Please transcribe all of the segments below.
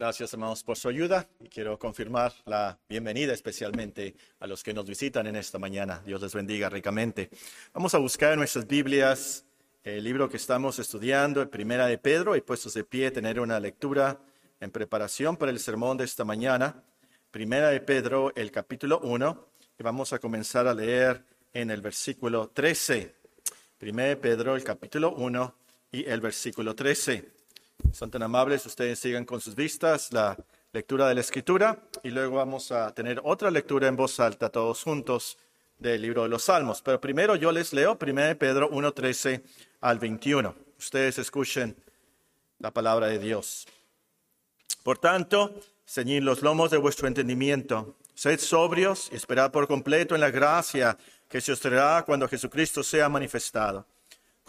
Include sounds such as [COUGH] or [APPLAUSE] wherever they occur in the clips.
Gracias, hermanos, por su ayuda y quiero confirmar la bienvenida especialmente a los que nos visitan en esta mañana. Dios les bendiga ricamente. Vamos a buscar en nuestras Biblias el libro que estamos estudiando, Primera de Pedro, y puestos de pie tener una lectura en preparación para el sermón de esta mañana. Primera de Pedro, el capítulo 1, y vamos a comenzar a leer en el versículo 13. Primera de Pedro, el capítulo 1 y el versículo 13. Son tan amables, ustedes sigan con sus vistas la lectura de la escritura y luego vamos a tener otra lectura en voz alta todos juntos del libro de los Salmos. Pero primero yo les leo 1 Pedro 1.13 al 21. Ustedes escuchen la palabra de Dios. Por tanto, ceñid los lomos de vuestro entendimiento, sed sobrios y esperad por completo en la gracia que se os traerá cuando Jesucristo sea manifestado.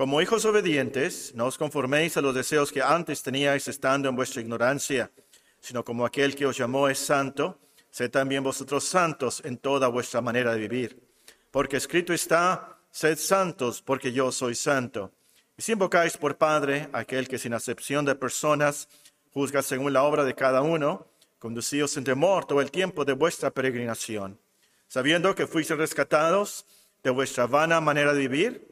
Como hijos obedientes, no os conforméis a los deseos que antes teníais estando en vuestra ignorancia, sino como aquel que os llamó es santo, sed también vosotros santos en toda vuestra manera de vivir. Porque escrito está, sed santos, porque yo soy santo. Y si invocáis por Padre aquel que sin acepción de personas juzga según la obra de cada uno, conducíos en temor todo el tiempo de vuestra peregrinación, sabiendo que fuisteis rescatados de vuestra vana manera de vivir,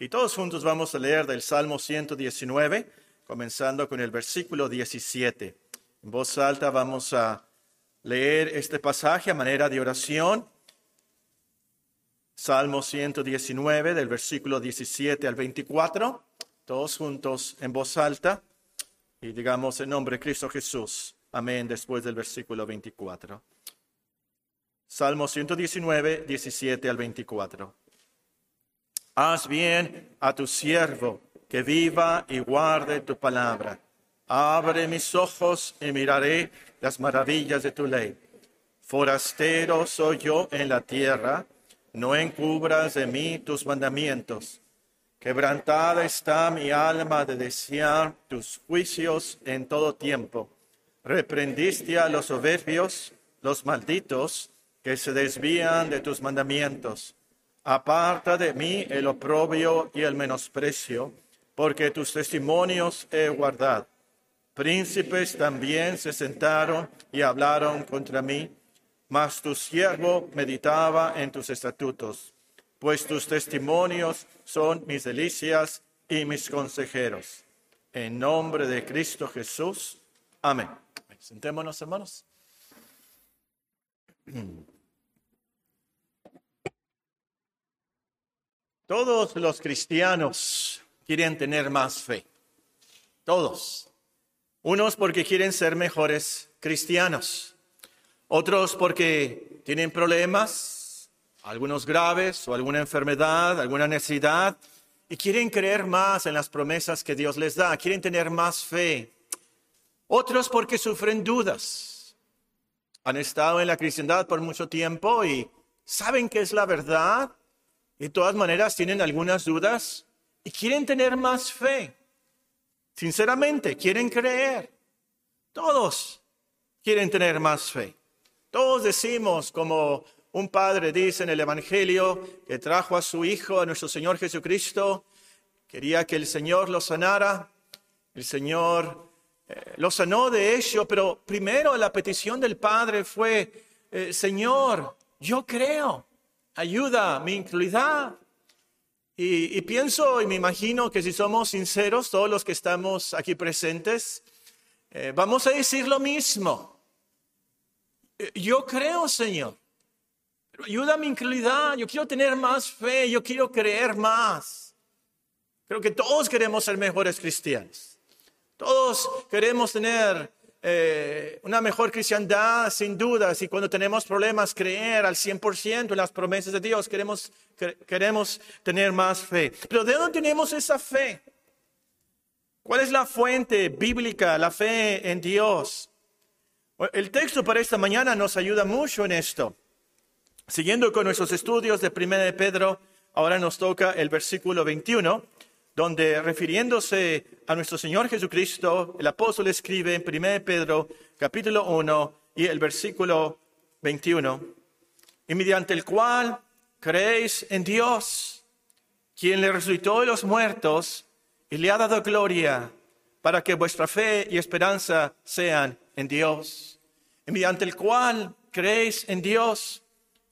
Y todos juntos vamos a leer del Salmo 119, comenzando con el versículo 17. En voz alta vamos a leer este pasaje a manera de oración. Salmo 119, del versículo 17 al 24. Todos juntos en voz alta. Y digamos en nombre de Cristo Jesús. Amén después del versículo 24. Salmo 119, 17 al 24. Haz bien a tu siervo, que viva y guarde tu palabra. Abre mis ojos y miraré las maravillas de tu ley. Forastero soy yo en la tierra, no encubras de mí tus mandamientos. Quebrantada está mi alma de desear tus juicios en todo tiempo. Reprendiste a los soberbios, los malditos, que se desvían de tus mandamientos. Aparta de mí el oprobio y el menosprecio, porque tus testimonios he guardado. Príncipes también se sentaron y hablaron contra mí, mas tu siervo meditaba en tus estatutos, pues tus testimonios son mis delicias y mis consejeros. En nombre de Cristo Jesús. Amén. Sentémonos, hermanos. [CLEARS THROAT] Todos los cristianos quieren tener más fe. Todos. Unos porque quieren ser mejores cristianos. Otros porque tienen problemas, algunos graves o alguna enfermedad, alguna necesidad, y quieren creer más en las promesas que Dios les da, quieren tener más fe. Otros porque sufren dudas. Han estado en la cristiandad por mucho tiempo y saben que es la verdad, de todas maneras tienen algunas dudas y quieren tener más fe. Sinceramente, quieren creer. Todos quieren tener más fe. Todos decimos, como un padre dice en el Evangelio, que trajo a su Hijo, a nuestro Señor Jesucristo, quería que el Señor lo sanara. El Señor eh, lo sanó de ello, pero primero la petición del Padre fue, eh, Señor, yo creo ayuda mi incredulidad. Y, pienso y me imagino que si somos sinceros, todos los que estamos aquí presentes, eh, vamos a decir lo mismo. Eh, yo creo, Señor, ayuda mi incredulidad. Yo quiero tener más fe, yo quiero creer más. Creo que todos queremos ser mejores cristianos. Todos queremos tener eh, una mejor cristiandad, sin dudas, y cuando tenemos problemas, creer al 100% en las promesas de Dios, queremos, queremos tener más fe. Pero ¿de dónde tenemos esa fe? ¿Cuál es la fuente bíblica, la fe en Dios? El texto para esta mañana nos ayuda mucho en esto. Siguiendo con nuestros estudios de 1 de Pedro, ahora nos toca el versículo 21, donde refiriéndose a nuestro Señor Jesucristo, el apóstol escribe en 1 de Pedro, capítulo 1 y el versículo 21, y mediante el cual creéis en Dios, quien le resucitó de los muertos y le ha dado gloria para que vuestra fe y esperanza sean en Dios, y mediante el cual creéis en Dios,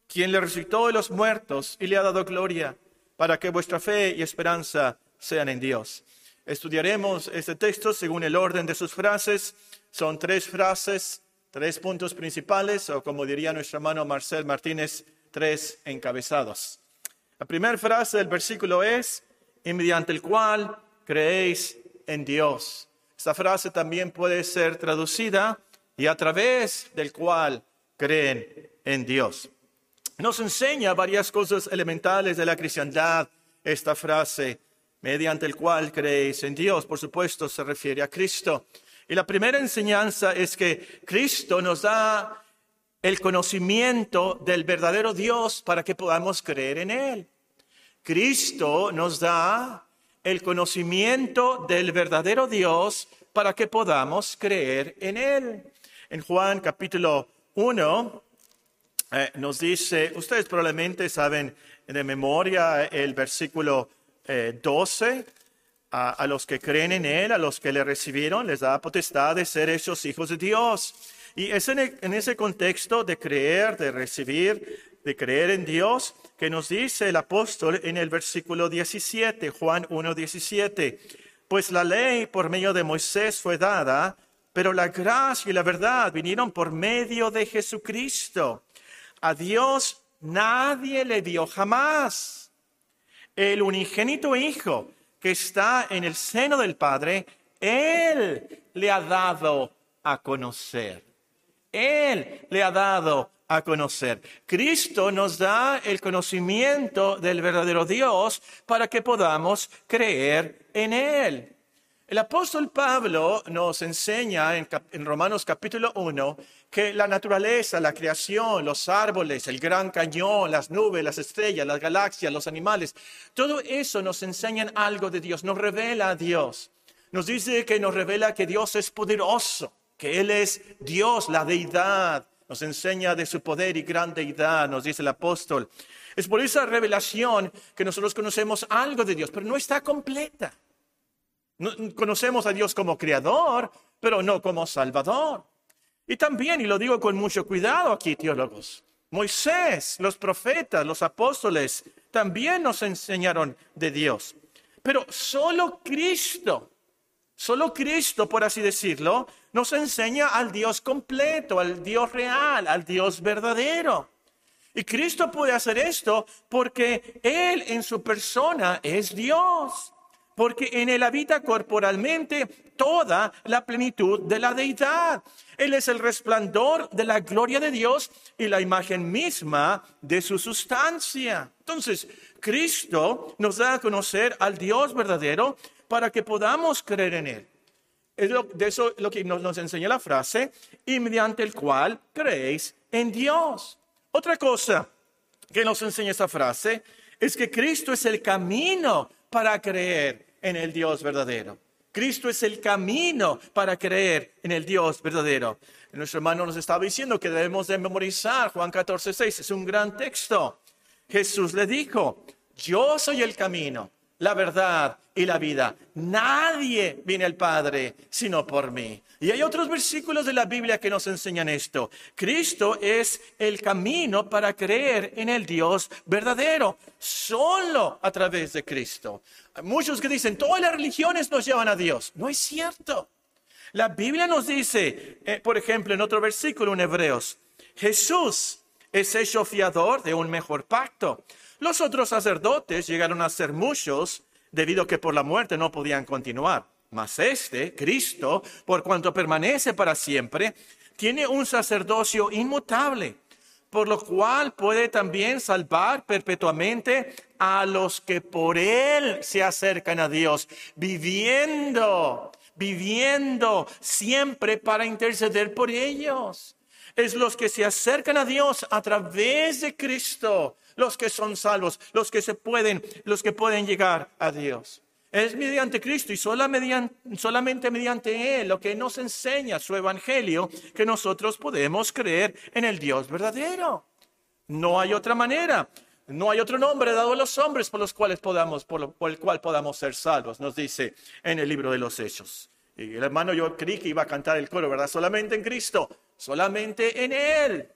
quien le resucitó de los muertos y le ha dado gloria, para que vuestra fe y esperanza sean en Dios. Estudiaremos este texto según el orden de sus frases. Son tres frases, tres puntos principales, o como diría nuestro hermano Marcel Martínez, tres encabezados. La primera frase del versículo es, y mediante el cual creéis en Dios. Esta frase también puede ser traducida y a través del cual creen en Dios. Nos enseña varias cosas elementales de la cristiandad esta frase, mediante el cual creéis en Dios. Por supuesto, se refiere a Cristo. Y la primera enseñanza es que Cristo nos da el conocimiento del verdadero Dios para que podamos creer en Él. Cristo nos da el conocimiento del verdadero Dios para que podamos creer en Él. En Juan capítulo 1 eh, nos dice, ustedes probablemente saben de memoria el versículo 12, eh, a, los que creen en Él, a los que le recibieron, les da potestad de ser hechos hijos de Dios. Y es en ese contexto de creer, de recibir, de creer en Dios, que nos dice el apóstol en el versículo 17, Juan 1, 17. Pues la ley por medio de Moisés fue dada, pero la gracia y la verdad vinieron por medio de Jesucristo. A Dios nadie le dio jamás. El unigénito Hijo que está en el seno del Padre, Él le ha dado a conocer. Él le ha dado a conocer. Cristo nos da el conocimiento del verdadero Dios para que podamos creer en Él. El apóstol Pablo nos enseña en, Romanos capítulo 1 que la naturaleza, la creación, los árboles, el gran cañón, las nubes, las estrellas, las galaxias, los animales, todo eso nos enseña algo de Dios, nos revela a Dios. Nos dice que nos revela que Dios es poderoso, que Él es Dios, la deidad, nos enseña de su poder y gran deidad, nos dice el apóstol. Es por esa revelación que nosotros conocemos algo de Dios, pero no está completa. Conocemos a Dios como creador, pero no como salvador. Y también, y lo digo con mucho cuidado aquí, teólogos, Moisés, los profetas, los apóstoles, también nos enseñaron de Dios. Pero solo Cristo Solo Cristo, por así decirlo, nos enseña al Dios completo, al Dios real, al Dios verdadero. Y Cristo puede hacer esto porque Él en su persona es Dios, porque en Él habita corporalmente toda la plenitud de la deidad. Él es el resplandor de la gloria de Dios y la imagen misma de su sustancia. Entonces, Cristo nos da a conocer al Dios verdadero para que podamos creer en Él. Es de eso lo que nos, nos enseña la frase, y mediante el cual creéis en Dios. Otra cosa que nos enseña esta frase es que Cristo es el camino para creer en el Dios verdadero. Cristo es el camino para creer en el Dios verdadero. Nuestro hermano nos estaba diciendo que debemos de memorizar Juan 14, 6. Es un gran texto. Jesús le dijo, yo soy el camino, la verdad y la vida. Nadie viene al Padre sino por mí. Y hay otros versículos de la Biblia que nos enseñan esto. Cristo es el camino para creer en el Dios verdadero, solo a través de Cristo. muchos que dicen, todas las religiones nos llevan a Dios. No es cierto. La Biblia nos dice, eh, por ejemplo, en otro versículo en Hebreos, Jesús es hecho fiador de un mejor pacto. Los otros sacerdotes llegaron a ser muchos debido a que por la muerte no podían continuar. Mas este, Cristo, por cuanto permanece para siempre, tiene un sacerdocio inmutable, por lo cual puede también salvar perpetuamente a los que por él se acercan a Dios, viviendo viviendo siempre para interceder por ellos. Es los que se acercan a Dios a través de Cristo, los que son salvos, los que se pueden, los que pueden llegar a Dios. Es mediante Cristo y solamente mediante Él lo que nos enseña su Evangelio que nosotros podemos creer en el Dios verdadero. No hay otra manera. No hay otro nombre dado a los hombres por los cuales podamos, por, el cual podamos ser salvos, nos dice en el libro de los Hechos. Y el hermano yo creí que iba a cantar el coro, ¿verdad? Solamente en Cristo, solamente en Él.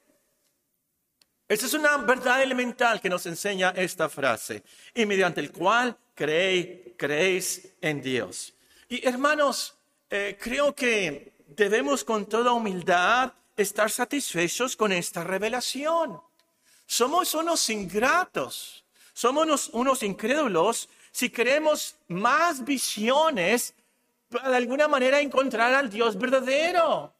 Esa es una verdad elemental que nos enseña esta frase, y mediante el cual creéis, creéis en Dios. Y hermanos, eh, creo que debemos con toda humildad estar satisfechos con esta revelación. Somos unos ingratos, somos unos, incrédulos si queremos más visiones para de alguna manera encontrar al Dios verdadero.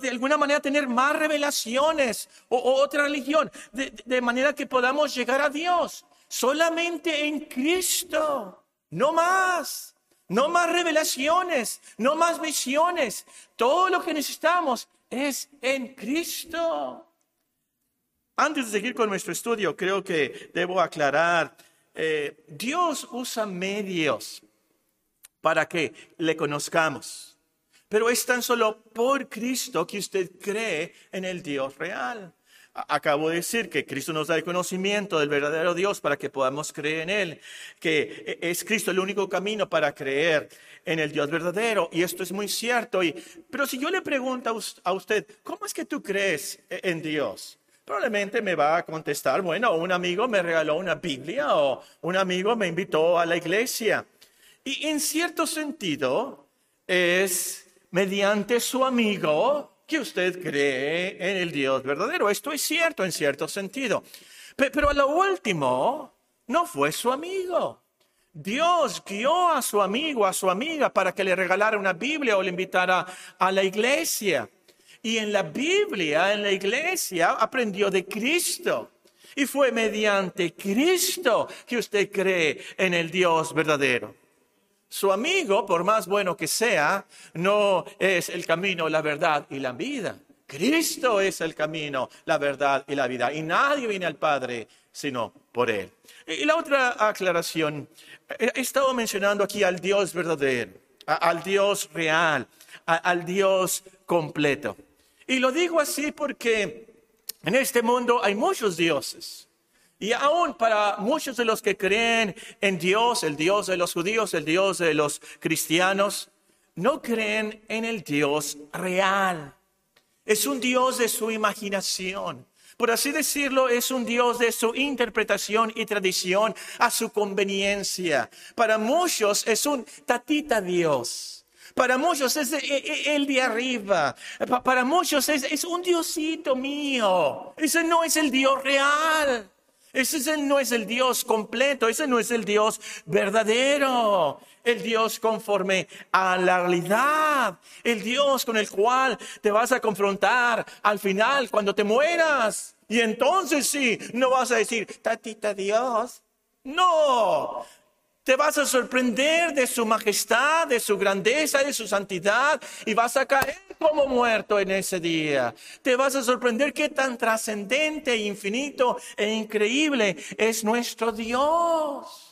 De alguna manera tener más revelaciones o, otra religión, de, de manera que podamos llegar a Dios. Solamente en Cristo, no más. No más revelaciones, no más visiones. Todo lo que necesitamos es en Cristo. Antes de seguir con nuestro estudio, creo que debo aclarar, eh, Dios usa medios para que le conozcamos, pero es tan solo por Cristo que usted cree en el Dios real. Acabo de decir que Cristo nos da el conocimiento del verdadero Dios para que podamos creer en Él, que e, es Cristo el único camino para creer en el Dios verdadero. Y esto es muy cierto. Y, pero si yo le pregunto a usted, ¿cómo es que tú crees e, en Dios? probablemente me va a contestar, bueno, un amigo me regaló una Biblia o un amigo me invitó a la iglesia. Y en cierto sentido es mediante su amigo que usted cree en el Dios verdadero. Esto es cierto en cierto sentido. Pero a lo último, no fue su amigo. Dios guió a su amigo, a su amiga, para que le regalara una Biblia o le invitara a la iglesia. Y en la Biblia, en la iglesia, aprendió de Cristo. Y fue mediante Cristo que usted cree en el Dios verdadero. Su amigo, por más bueno que sea, no es el camino, la verdad y la vida. Cristo es el camino, la verdad y la vida. Y nadie viene al Padre sino por Él. Y la otra aclaración, he estado mencionando aquí al Dios verdadero, al Dios real, al Dios completo. Y lo digo así porque en este mundo hay muchos dioses. Y aún para muchos de los que creen en Dios, el Dios de los judíos, el Dios de los cristianos, no creen en el Dios real. Es un Dios de su imaginación. Por así decirlo, es un Dios de su interpretación y tradición a su conveniencia. Para muchos es un tatita Dios para muchos es el de arriba. Para muchos es, un Diosito mío. Ese no es el Dios real. Ese no es el Dios completo. Ese no es el Dios verdadero. El Dios conforme a la realidad. El Dios con el cual te vas a confrontar al final cuando te mueras. Y entonces sí, no vas a decir, tatita Dios. No, te vas a sorprender de su majestad, de su grandeza, de su santidad y vas a caer como muerto en ese día. Te vas a sorprender qué tan trascendente, infinito e increíble es nuestro Dios.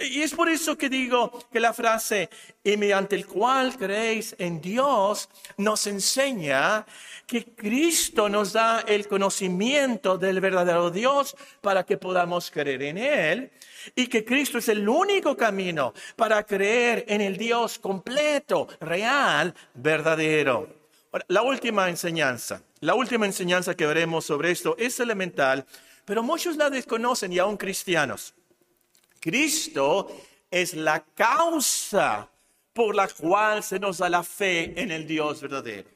Y es por eso que digo que la frase, y mediante el cual creéis en Dios, nos enseña que Cristo nos da el conocimiento del verdadero Dios para que podamos creer en Él y que Cristo es el único camino para creer en el Dios completo, real, verdadero. la última enseñanza, la última enseñanza que veremos sobre esto es elemental, pero muchos la desconocen y aún cristianos. Cristo es la causa por la cual se nos da la fe en el Dios verdadero.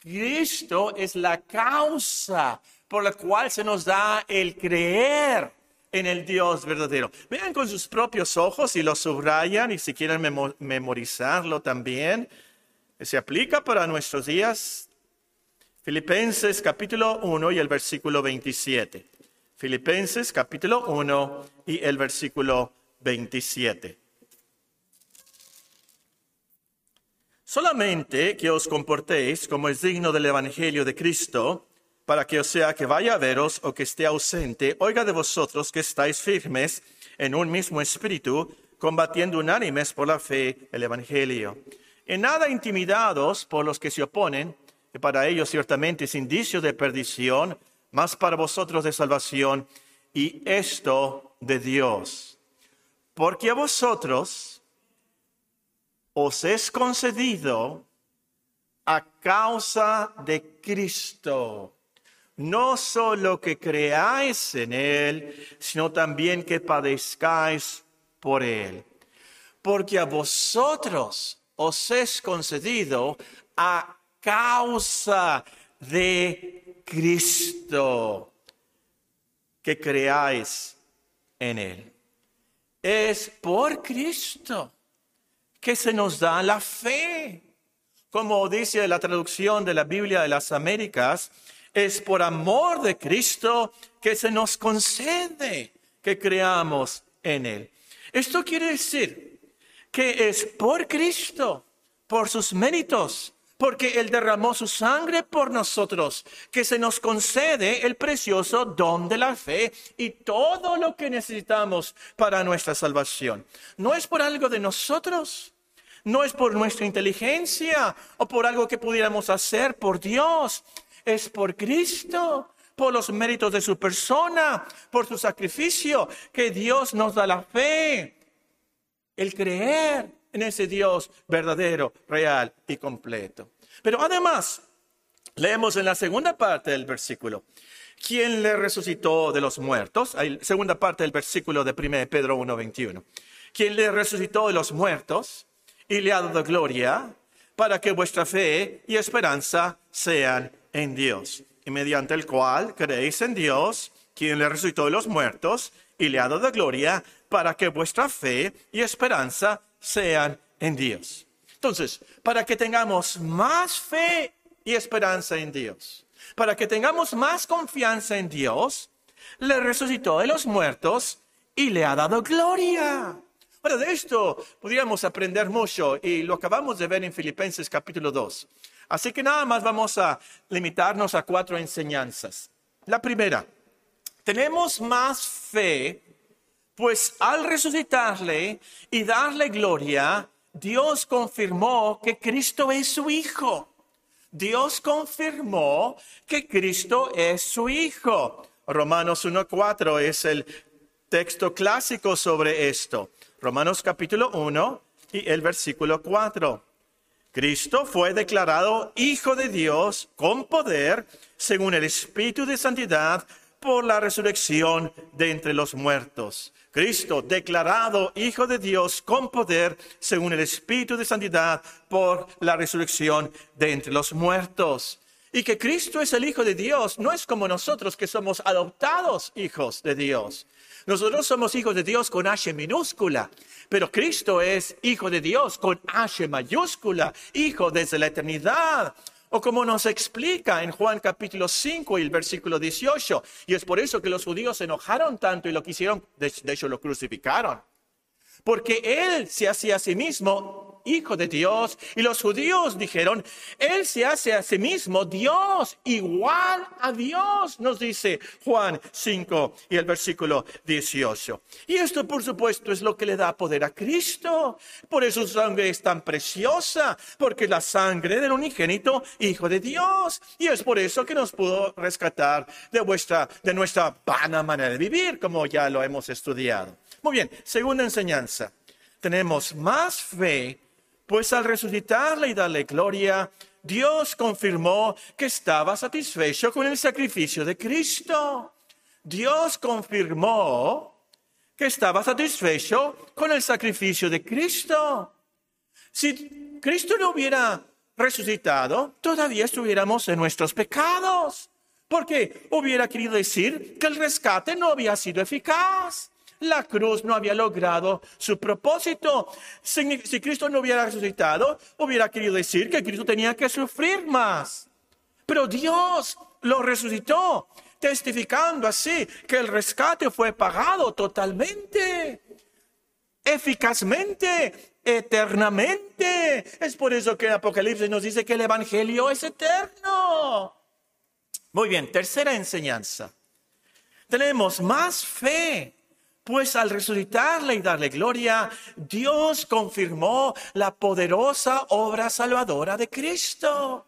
Cristo es la causa por la cual se nos da el creer en el Dios verdadero. Vean con sus propios ojos y lo subrayan y si quieren memorizarlo también. Se aplica para nuestros días. Filipenses capítulo 1 y el versículo 27. Filipenses capítulo 1 y el versículo 27. Solamente que os comportéis como es digno del Evangelio de Cristo, para que sea que vaya a veros o que esté ausente, oiga de vosotros que estáis firmes en un mismo espíritu, combatiendo unánimes por la fe el Evangelio. En nada intimidados por los que se oponen, que para ellos ciertamente es indicio de perdición, más para vosotros de salvación, y esto de Dios. Porque a vosotros os es concedido a causa de Cristo no solo que creáis en Él, sino también que padezcáis por Él. Porque a vosotros os es concedido a causa de Cristo que creáis en Él. Es por Cristo que se nos da la fe. Como dice la traducción de la Biblia de las Américas, es por amor de Cristo que se nos concede que creamos en Él. Esto quiere decir que es por Cristo, por sus méritos, porque Él derramó su sangre por nosotros, que se nos concede el precioso don de la fe y todo lo que necesitamos para nuestra salvación. No es por algo de nosotros, no es por nuestra inteligencia o por algo que pudiéramos hacer por Dios, es por Cristo, por los méritos de su persona, por su sacrificio, que Dios nos da la fe, el creer en ese Dios verdadero, real y completo. Pero además, leemos en la segunda parte del versículo, ¿quién le resucitó de los muertos? Segunda parte del versículo de 1 Pedro 1.21. ¿Quién le resucitó de los muertos y le ha dado gloria para que vuestra fe y esperanza sean en Dios, y mediante el cual creéis en Dios, quien le resucitó de los muertos y le ha dado gloria, para que vuestra fe y esperanza sean en Dios. Entonces, para que tengamos más fe y esperanza en Dios, para que tengamos más confianza en Dios, le resucitó de los muertos y le ha dado gloria. Ahora, de esto podríamos aprender mucho y lo acabamos de ver en Filipenses capítulo 2. Así que nada más vamos a limitarnos a cuatro enseñanzas. La primera, tenemos más fe, pues al resucitarle y darle gloria, Dios confirmó que Cristo es su Hijo. Dios confirmó que Cristo es su Hijo. Romanos 1.4 es el texto clásico sobre esto. Romanos capítulo 1 y el versículo 4. Cristo fue declarado Hijo de Dios con poder, según el Espíritu de Santidad, por la resurrección de entre los muertos. Cristo, declarado Hijo de Dios con poder, según el Espíritu de Santidad, por la resurrección de entre los muertos. Y que Cristo es el Hijo de Dios, no es como nosotros que somos adoptados hijos de Dios. Nosotros somos hijos de Dios con H minúscula, pero Cristo es hijo de Dios con H mayúscula, hijo desde la eternidad. O como nos explica en Juan capítulo 5 y el versículo 18. Y es por eso que los judíos se enojaron tanto y lo quisieron, de, de hecho lo crucificaron. Porque Él se hacía a sí mismo hijo de Dios. Y los judíos dijeron, Él se hace a sí mismo Dios, igual a Dios, nos dice Juan 5 y el versículo 18. Y esto, por supuesto, es lo que le da poder a Cristo. Por eso su sangre es tan preciosa, porque es la sangre del unigénito Hijo de Dios. Y es por eso que nos pudo rescatar de, vuestra, de nuestra vana manera de vivir, como ya lo hemos estudiado. Muy bien, segunda enseñanza. Tenemos más fe pues al resucitarle y darle gloria, Dios confirmó que estaba satisfecho con el sacrificio de Cristo. Dios confirmó que estaba satisfecho con el sacrificio de Cristo. Si Cristo no hubiera resucitado, todavía estuviéramos en nuestros pecados, porque hubiera querido decir que el rescate no había sido eficaz. La cruz no había logrado su propósito. Si, Cristo no hubiera resucitado, hubiera querido decir que Cristo tenía que sufrir más. Pero Dios lo resucitó, testificando así que el rescate fue pagado totalmente. eficazmente, eternamente. Es por eso que el Apocalipsis nos dice que el Evangelio es eterno. Muy bien, tercera enseñanza. Tenemos más fe, pues al resucitarle y darle gloria, Dios confirmó la poderosa obra salvadora de Cristo.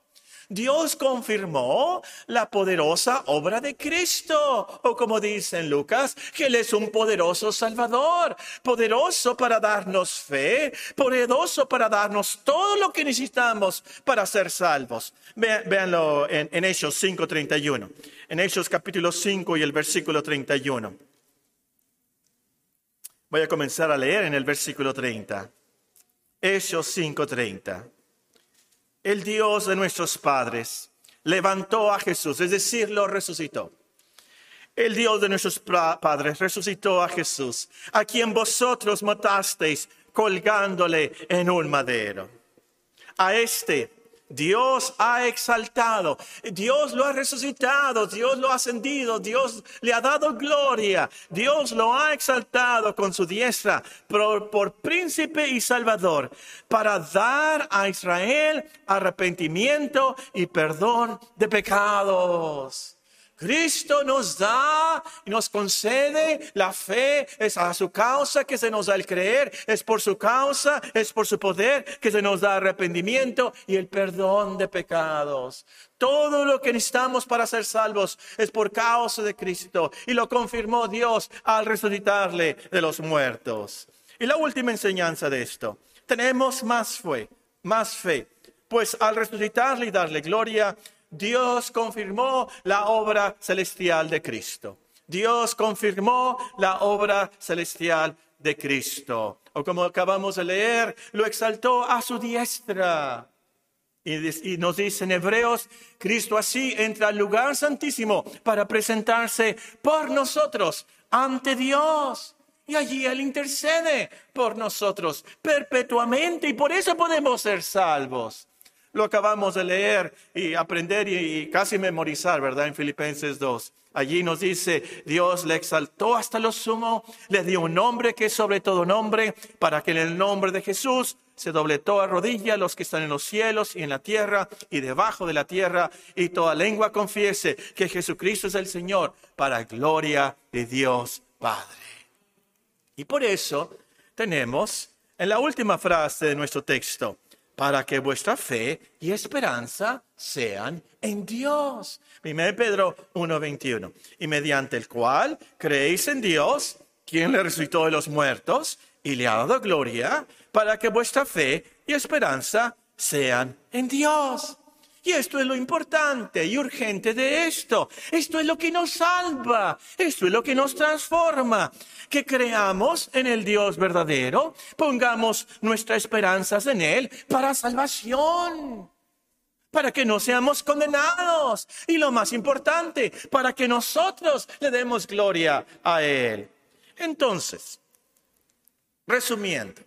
Dios confirmó la poderosa obra de Cristo, o como dice en Lucas, que Él es un poderoso Salvador, poderoso para darnos fe, poderoso para darnos todo lo que necesitamos para ser salvos. Véanlo en, en Hechos 5.31, en Hechos capítulo 5 y el versículo 31. Voy a comenzar a leer en el versículo 30. Hechos 5.30 el Dios de nuestros padres levantó a Jesús, es decir, lo resucitó. El Dios de nuestros padres resucitó a Jesús, a quien vosotros matasteis colgándole en un madero. A este Dios ha exaltado, Dios lo ha resucitado, Dios lo ha ascendido, Dios le ha dado gloria, Dios lo ha exaltado con su diestra por, príncipe y salvador para dar a Israel arrepentimiento y perdón de pecados. Cristo nos da y nos concede la fe, es a su causa que se nos da el creer, es por su causa, es por su poder que se nos da arrepentimiento y el perdón de pecados. Todo lo que necesitamos para ser salvos es por causa de Cristo. Y lo confirmó Dios al resucitarle de los muertos. Y la última enseñanza de esto, tenemos más fe, más fe, pues al resucitarle y darle gloria, Dios confirmó la obra celestial de Cristo. Dios confirmó la obra celestial de Cristo. O como acabamos de leer, lo exaltó a su diestra. Y, nos dice en Hebreos, Cristo así entra al lugar santísimo para presentarse por nosotros ante Dios. Y allí Él intercede por nosotros perpetuamente y por eso podemos ser salvos. Lo acabamos de leer y aprender y, casi memorizar, ¿verdad? En Filipenses 2. Allí nos dice, Dios le exaltó hasta lo sumo, le dio un nombre que es sobre todo nombre, para que en el nombre de Jesús se doble toda rodilla los que están en los cielos y en la tierra y debajo de la tierra, y toda lengua confiese que Jesucristo es el Señor, para gloria de Dios Padre. Y por eso tenemos en la última frase de nuestro texto, para que vuestra fe y esperanza sean en Dios. 1 Pedro 1:21. Y mediante el cual creéis en Dios, quien le resucitó de los muertos y le ha dado gloria, para que vuestra fe y esperanza sean en Dios. Y esto es lo importante y urgente de esto. Esto es lo que nos salva. Esto es lo que nos transforma. Que creamos en el Dios verdadero, pongamos nuestras esperanzas en Él para salvación. Para que no seamos condenados. Y lo más importante, para que nosotros le demos gloria a Él. Entonces, resumiendo,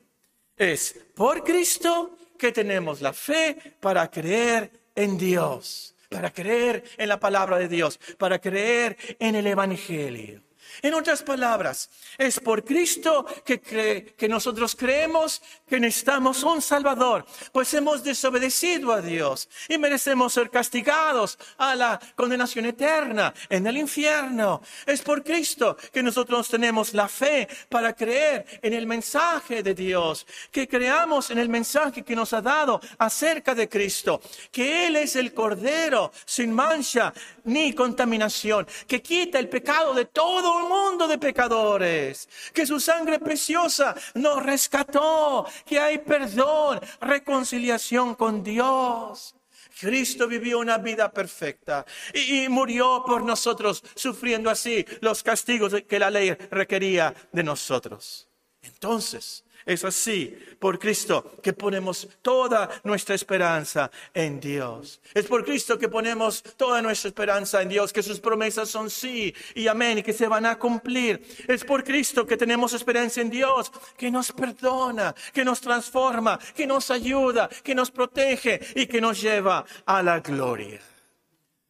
es por Cristo que tenemos la fe para creer en Dios, para creer en la palabra de Dios, para creer en el Evangelio. En otras palabras, es por Cristo que, que nosotros creemos que necesitamos un Salvador, pues hemos desobedecido a Dios y merecemos ser castigados a la condenación eterna en el infierno. Es por Cristo que nosotros tenemos la fe para creer en el mensaje de Dios, que creamos en el mensaje que nos ha dado acerca de Cristo, que Él es el Cordero sin mancha ni contaminación, que quita el pecado de todo mundo de pecadores, que su sangre preciosa nos rescató, que hay perdón, reconciliación con Dios. Cristo vivió una vida perfecta y, y, murió por nosotros, sufriendo así los castigos que la ley requería de nosotros. Entonces, es así, por Cristo, que ponemos toda nuestra esperanza en Dios. Es por Cristo que ponemos toda nuestra esperanza en Dios, que sus promesas son sí y amén y que se van a cumplir. Es por Cristo que tenemos esperanza en Dios, que nos perdona, que nos transforma, que nos ayuda, que nos protege y que nos lleva a la gloria.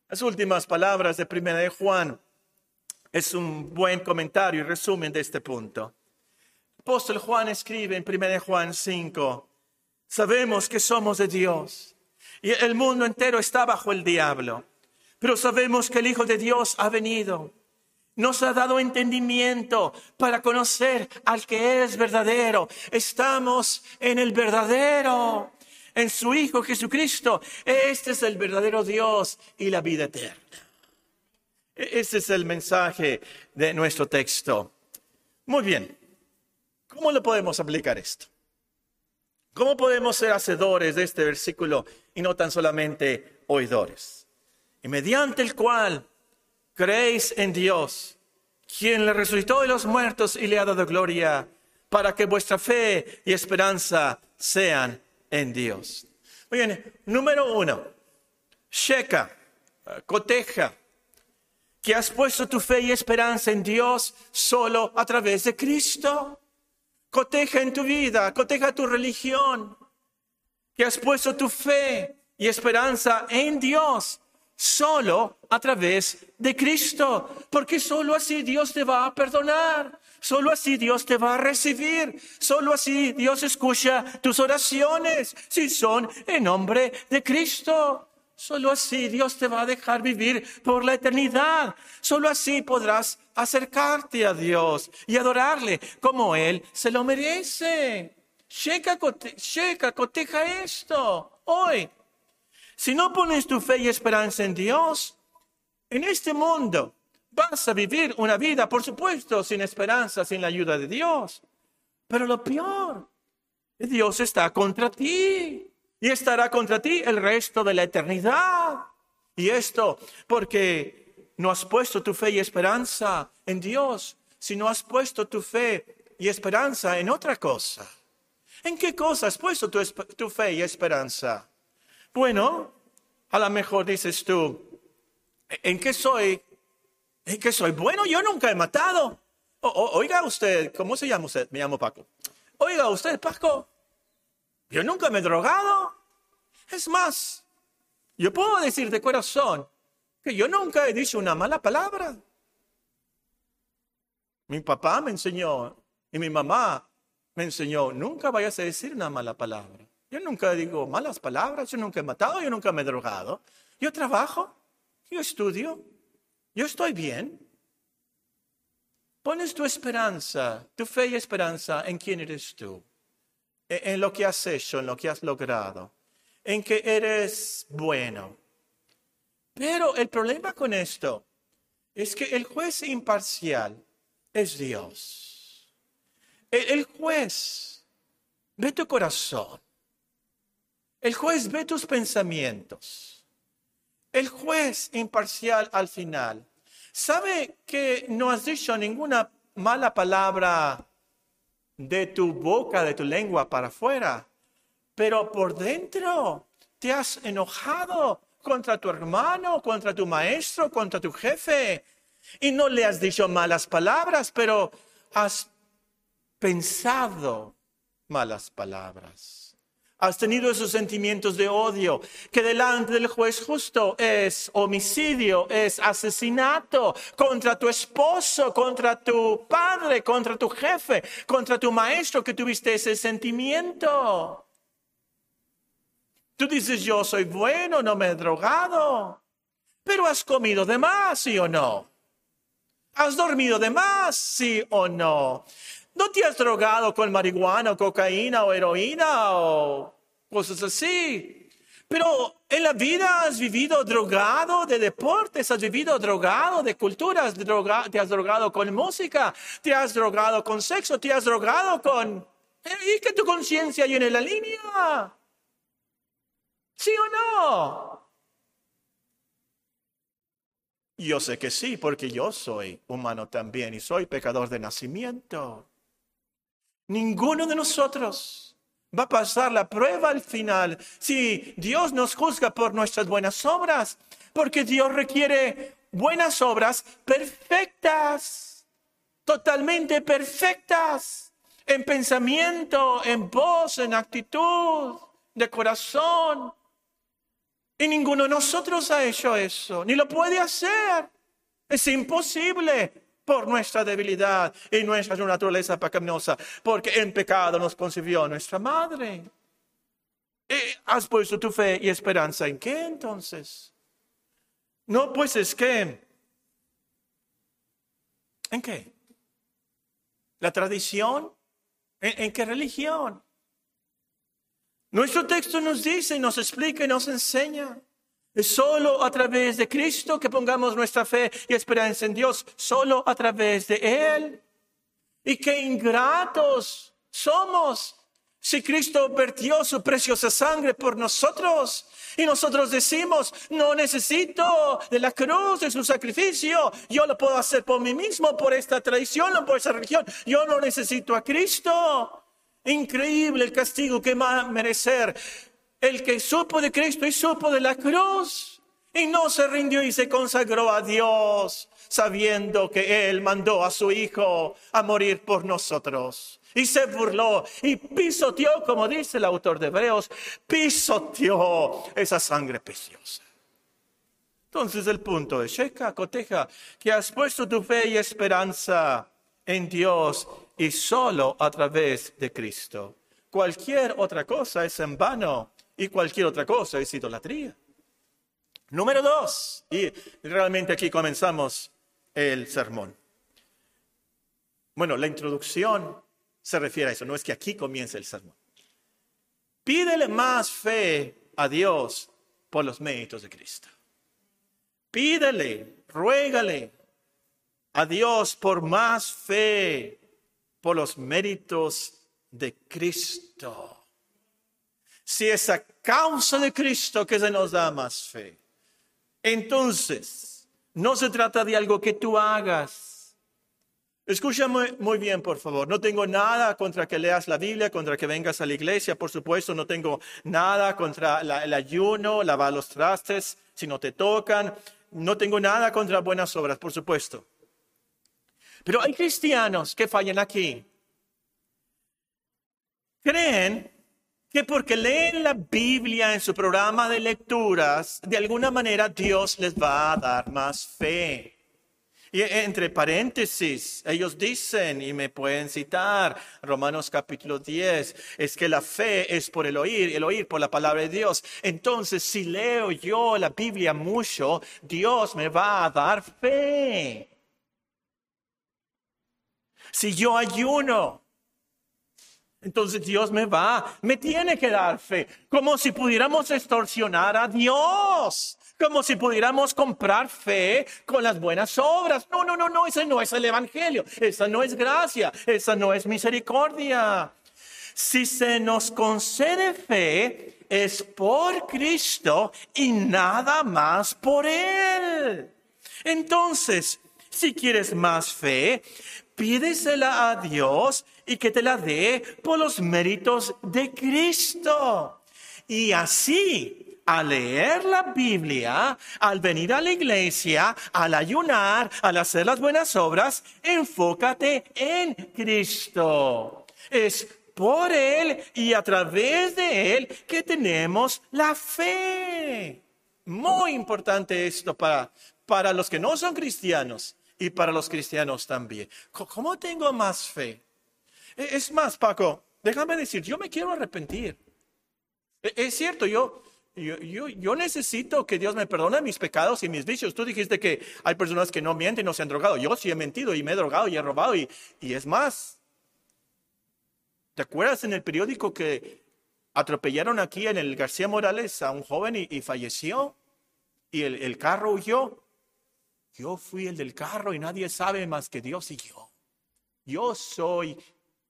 Las últimas palabras de Primera de Juan es un buen comentario y resumen de este punto. Apóstol Juan escribe en 1 Juan 5, sabemos que somos de Dios y el mundo entero está bajo el diablo, pero sabemos que el Hijo de Dios ha venido nos ha dado entendimiento para conocer al que es verdadero. Estamos en el verdadero, en su Hijo Jesucristo. Este es el verdadero Dios y la vida eterna. Este es el mensaje de nuestro texto. Muy bien. ¿Cómo le podemos aplicar esto? ¿Cómo podemos ser hacedores de este versículo y no tan solamente oidores? Y mediante el cual creéis en Dios, quien le resucitó de los muertos y le ha dado gloria, para que vuestra fe y esperanza sean en Dios. Muy bien, número uno, checa, coteja, que has puesto tu fe y esperanza en Dios solo a través de Cristo. Coteja en tu vida, coteja tu religión, que has puesto tu fe y esperanza en Dios solo a través de Cristo, porque solo así Dios te va a perdonar, solo así Dios te va a recibir, solo así Dios escucha tus oraciones, si son en nombre de Cristo. Solo así Dios te va a dejar vivir por la eternidad. Solo así podrás acercarte a Dios y adorarle como Él se lo merece. Checa, checa, coteja esto hoy. Si no pones tu fe y esperanza en Dios, en este mundo vas a vivir una vida, por supuesto, sin esperanza, sin la ayuda de Dios. Pero lo peor, Dios está contra ti y estará contra ti el resto de la eternidad. Y esto porque no has puesto tu fe y esperanza en Dios, sino has puesto tu fe y esperanza en otra cosa. ¿En qué cosa has puesto tu, fe y esperanza? Bueno, a lo mejor dices tú, ¿en qué soy? ¿En qué soy? Bueno, yo nunca he matado. oiga usted, ¿cómo se llama usted? Me llamo Paco. Oiga usted, Paco, yo nunca me he drogado. Es más, yo puedo decir de corazón que yo nunca he dicho una mala palabra. Mi papá me enseñó y mi mamá me enseñó, nunca vayas a decir una mala palabra. Yo nunca digo malas palabras, yo nunca he matado, yo nunca me he drogado. Yo trabajo, yo estudio, yo estoy bien. Pones tu esperanza, tu fe y esperanza en quién eres tú, en, lo que has hecho, en lo que has logrado, en que eres bueno. Pero el problema con esto es que el juez imparcial es Dios. el juez ve tu corazón. El juez ve tus pensamientos. El juez imparcial al final sabe que no has dicho ninguna mala palabra de tu boca, de tu lengua para afuera, pero por dentro te has enojado contra tu hermano, contra tu maestro, contra tu jefe. Y no le has dicho malas palabras, pero has pensado malas palabras has tenido esos sentimientos de odio, que delante del juez justo es homicidio, es asesinato contra tu esposo, contra tu padre, contra tu jefe, contra tu maestro, que tuviste ese sentimiento. Tú dices, yo soy bueno, no me he drogado, pero has comido de más, sí o no. ¿Has dormido de más, sí o no? No te has drogado con marihuana, cocaína o heroína o cosas así. Pero en la vida has vivido drogado de deportes, has vivido drogado de culturas, te has drogado con música, te has drogado con sexo, te has drogado con... ¿Y que tu conciencia llene la línea? ¿Sí o no? Yo sé que sí, porque yo soy humano también y soy pecador de nacimiento. Ninguno de nosotros va a pasar la prueba al final si Dios nos juzga por nuestras buenas obras, porque Dios requiere buenas obras perfectas, totalmente perfectas, en pensamiento, en voz, en actitud, de corazón. Y ninguno de nosotros ha hecho eso, ni lo puede hacer. Es imposible por nuestra debilidad y nuestra naturaleza pecaminosa, porque en pecado nos concibió nuestra madre. ¿Has puesto tu fe y esperanza en qué entonces? No, pues es que... ¿En qué? ¿La tradición? ¿En, qué religión? Nuestro texto nos dice, nos explica y nos enseña. Es solo a través de Cristo que pongamos nuestra fe y esperanza en Dios, solo a través de Él. Y qué ingratos somos si Cristo vertió su preciosa sangre por nosotros y nosotros decimos, no necesito de la cruz, de su sacrificio, yo lo puedo hacer por mí mismo, por esta tradición o por esa religión, yo no necesito a Cristo. Increíble el castigo que va a merecer el que supo de Cristo y supo de la cruz y no se rindió y se consagró a Dios, sabiendo que Él mandó a su Hijo a morir por nosotros y se burló y pisoteó, como dice el autor de Hebreos, pisoteó esa sangre preciosa. Entonces el punto es, checa, coteja, que has puesto tu fe y esperanza en Dios y solo a través de Cristo. Cualquier otra cosa es en vano y cualquier otra cosa es idolatría. Número dos, y realmente aquí comenzamos el sermón. Bueno, la introducción se refiere a eso, no es que aquí comience el sermón. Pídele más fe a Dios por los méritos de Cristo. Pídele, ruégale a Dios por más fe por los méritos de Cristo. Si es a causa de Cristo que se nos da más fe, entonces no se trata de algo que tú hagas Escucha muy, bien, por favor. No tengo nada contra que leas la Biblia, contra que vengas a la iglesia, por supuesto. No tengo nada contra el ayuno, lavar los trastes, si no te tocan. No tengo nada contra buenas obras, por supuesto. Pero hay cristianos que fallan aquí. Creen que porque leen la Biblia en su programa de lecturas, de alguna manera Dios les va a dar más fe. Y entre paréntesis, ellos dicen, y me pueden citar, Romanos capítulo 10, es que la fe es por el oír, el oír por la palabra de Dios. Entonces, si leo yo la Biblia mucho, Dios me va a dar fe. Si yo ayuno, entonces Dios me va, me tiene que dar fe, como si pudiéramos extorsionar a Dios como si pudiéramos comprar fe con las buenas obras. No, no, no, no, ese no es el Evangelio, esa no es gracia, esa no es misericordia. Si se nos concede fe, es por Cristo y nada más por Él. Entonces, si quieres más fe, pídesela a Dios y que te la dé por los méritos de Cristo. Y así al leer la Biblia, al venir a la iglesia, al ayunar, al hacer las buenas obras, enfócate en Cristo. Es por Él y a través de Él que tenemos la fe. Muy importante esto para, para los que no son cristianos y para los cristianos también. ¿Cómo tengo más fe? E, es más, Paco, déjame decir, yo me quiero arrepentir. E, es cierto, yo, yo, necesito que Dios me perdone mis pecados y mis vicios. Tú dijiste que hay personas que no mienten, no se han drogado. Yo sí he mentido y me he drogado y he robado. Y, es más, ¿te acuerdas en el periódico que atropellaron aquí en el García Morales a un joven y, falleció? Y el carro huyó. Yo fui el del carro y nadie sabe más que Dios y yo. Yo soy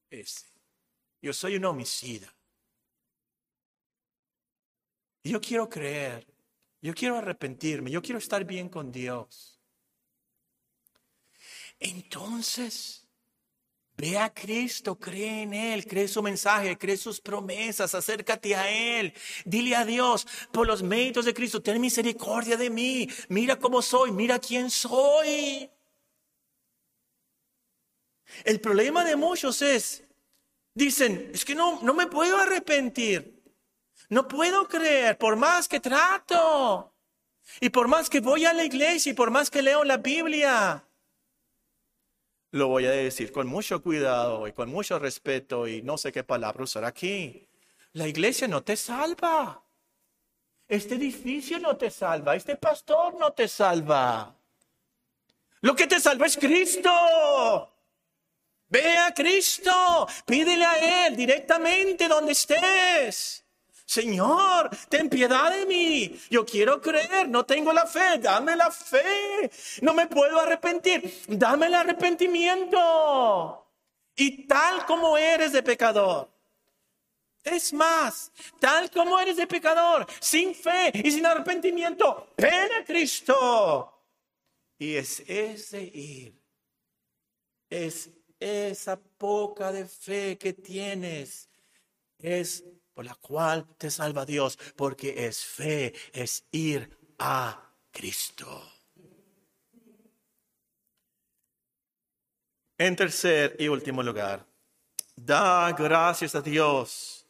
ese. Yo soy un homicida. Yo quiero creer, yo quiero arrepentirme, yo quiero estar bien con Dios. Entonces, ve a Cristo, cree en Él, cree su mensaje, cree sus promesas, acércate a Él. Dile a Dios, por los méritos de Cristo, ten misericordia de mí. Mira cómo soy, mira quién soy. El problema de muchos es, dicen, es que no, no me puedo arrepentir. No puedo creer, por más que trato, y por más que voy a la iglesia, y por más que leo la Biblia. Lo voy a decir con mucho cuidado y con mucho respeto y no sé qué palabra usar aquí. La iglesia no te salva. Este edificio no te salva. Este pastor no te salva. Lo que te salva es Cristo. Ve a Cristo, pídele a Él directamente donde estés. Señor, ten piedad de mí. Yo quiero creer, no tengo la fe, dame la fe. No me puedo arrepentir, dame el arrepentimiento. Y tal como eres de pecador. Es más, tal como eres de pecador, sin fe y sin arrepentimiento, ven a Cristo. Y es ese ir, es esa poca de fe que tienes, es por la cual te salva Dios, porque es fe, es ir a Cristo. En tercer y último lugar, da gracias a Dios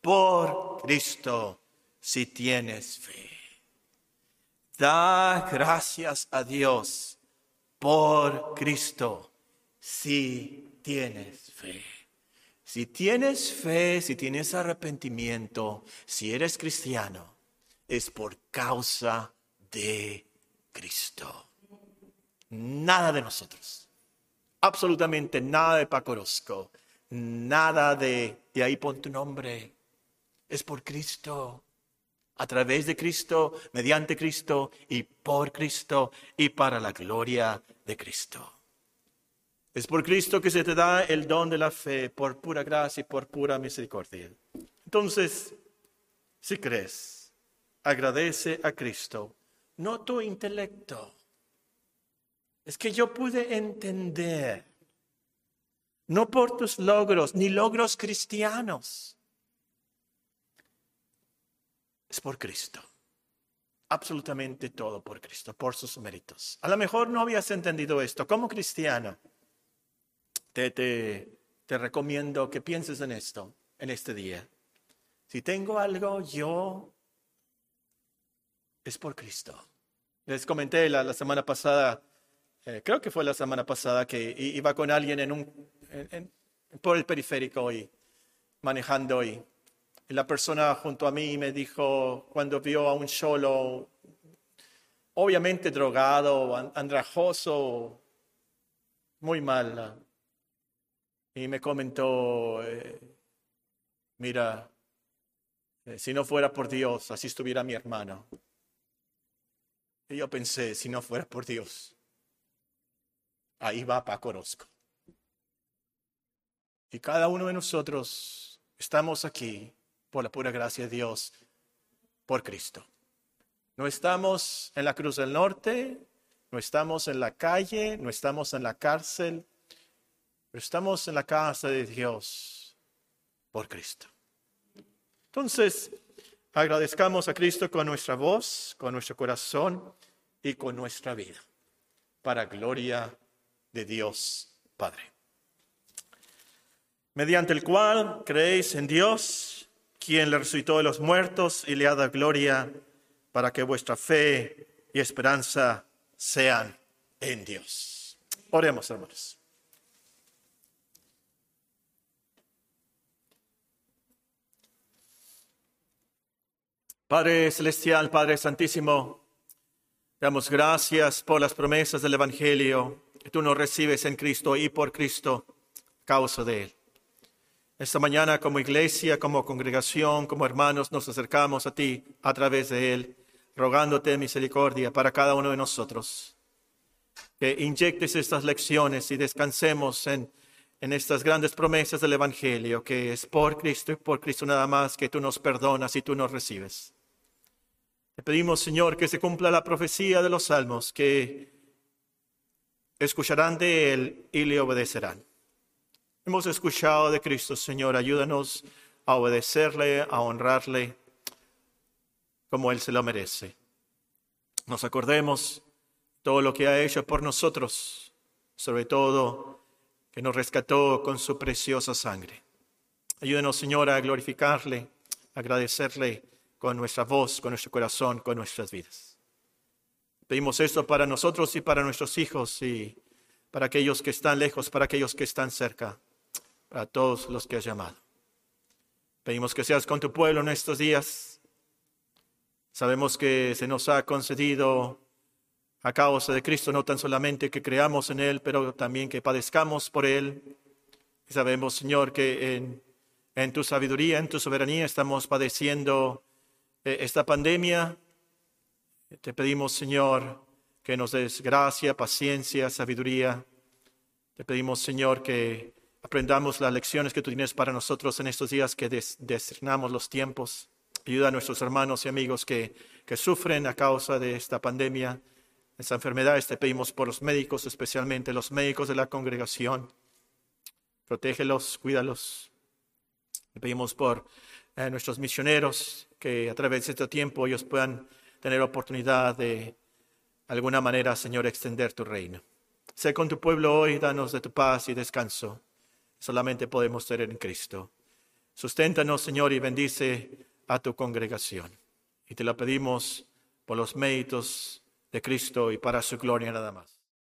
por Cristo si tienes fe. Da gracias a Dios por Cristo si tienes fe. Si tienes fe, si tienes arrepentimiento, si eres cristiano, es por causa de Cristo. Nada de nosotros. Absolutamente nada de Paco Nada de, de ahí pon tu nombre. Es por Cristo. A través de Cristo, mediante Cristo y por Cristo y para la gloria de Cristo. Es por Cristo que se te da el don de la fe, por pura gracia y por pura misericordia. Entonces, si crees, agradece a Cristo, no tu intelecto. Es que yo pude entender, no por tus logros, ni logros cristianos. Es por Cristo. Absolutamente todo por Cristo, por sus méritos. A lo mejor no habías entendido esto como cristiano te, te, recomiendo que pienses en esto, en este día. Si tengo algo, yo es por Cristo. Les comenté la, semana pasada, eh, creo que fue la semana pasada, que iba con alguien en un, por el periférico y manejando y, la persona junto a mí me dijo cuando vio a un solo, obviamente drogado, andrajoso, muy mal, y me comentó, eh, mira, eh, si no fuera por Dios, así estuviera mi hermano. Y yo pensé, si no fuera por Dios, ahí va Paco Orozco. Y cada uno de nosotros estamos aquí por la pura gracia de Dios, por Cristo. No estamos en la Cruz del Norte, no estamos en la calle, no estamos en la cárcel, estamos en la casa de Dios por Cristo. Entonces, agradezcamos a Cristo con nuestra voz, con nuestro corazón y con nuestra vida, para gloria de Dios Padre. Mediante el cual creéis en Dios, quien le resucitó de los muertos y le ha dado gloria, para que vuestra fe y esperanza sean en Dios. Oremos, hermanos. Padre Celestial, Padre Santísimo, damos gracias por las promesas del Evangelio que tú nos recibes en Cristo y por Cristo, causa de Él. Esta mañana como iglesia, como congregación, como hermanos, nos acercamos a ti a través de Él, rogándote misericordia para cada uno de nosotros. Que inyectes estas lecciones y descansemos en, en estas grandes promesas del Evangelio, que es por Cristo y por Cristo nada más que tú nos perdonas y tú nos recibes. Te pedimos, Señor, que se cumpla la profecía de los salmos, que escucharán de Él y le obedecerán. Hemos escuchado de Cristo, Señor, ayúdanos a obedecerle, a honrarle como Él se lo merece. Nos acordemos todo lo que ha hecho por nosotros, sobre todo que nos rescató con su preciosa sangre. Ayúdenos, Señor, a glorificarle, agradecerle con nuestra voz, con nuestro corazón, con nuestras vidas. Pedimos esto para nosotros y para nuestros hijos y para aquellos que están lejos, para aquellos que están cerca, para todos los que has llamado. Pedimos que seas con tu pueblo en estos días. Sabemos que se nos ha concedido a causa de Cristo no tan solamente que creamos en Él, pero también que padezcamos por Él. sabemos, Señor, que en, tu sabiduría, en tu soberanía estamos padeciendo esta pandemia. Te pedimos, Señor, que nos des gracia, paciencia, sabiduría. Te pedimos, Señor, que aprendamos las lecciones que tú tienes para nosotros en estos días, que discernamos los tiempos. Ayuda a nuestros hermanos y amigos que, que sufren a causa de esta pandemia, esta enfermedad. Te pedimos por los médicos, especialmente los médicos de la congregación. Protégelos, cuídalos. Te pedimos por nuestros misioneros, que a través de este tiempo ellos puedan tener oportunidad de alguna manera, Señor, extender tu reino. Sé con tu pueblo hoy, danos de tu paz y descanso. Solamente podemos tener en Cristo. Susténtanos, Señor, y bendice a tu congregación. Y te lo pedimos por los méritos de Cristo y para su gloria nada más.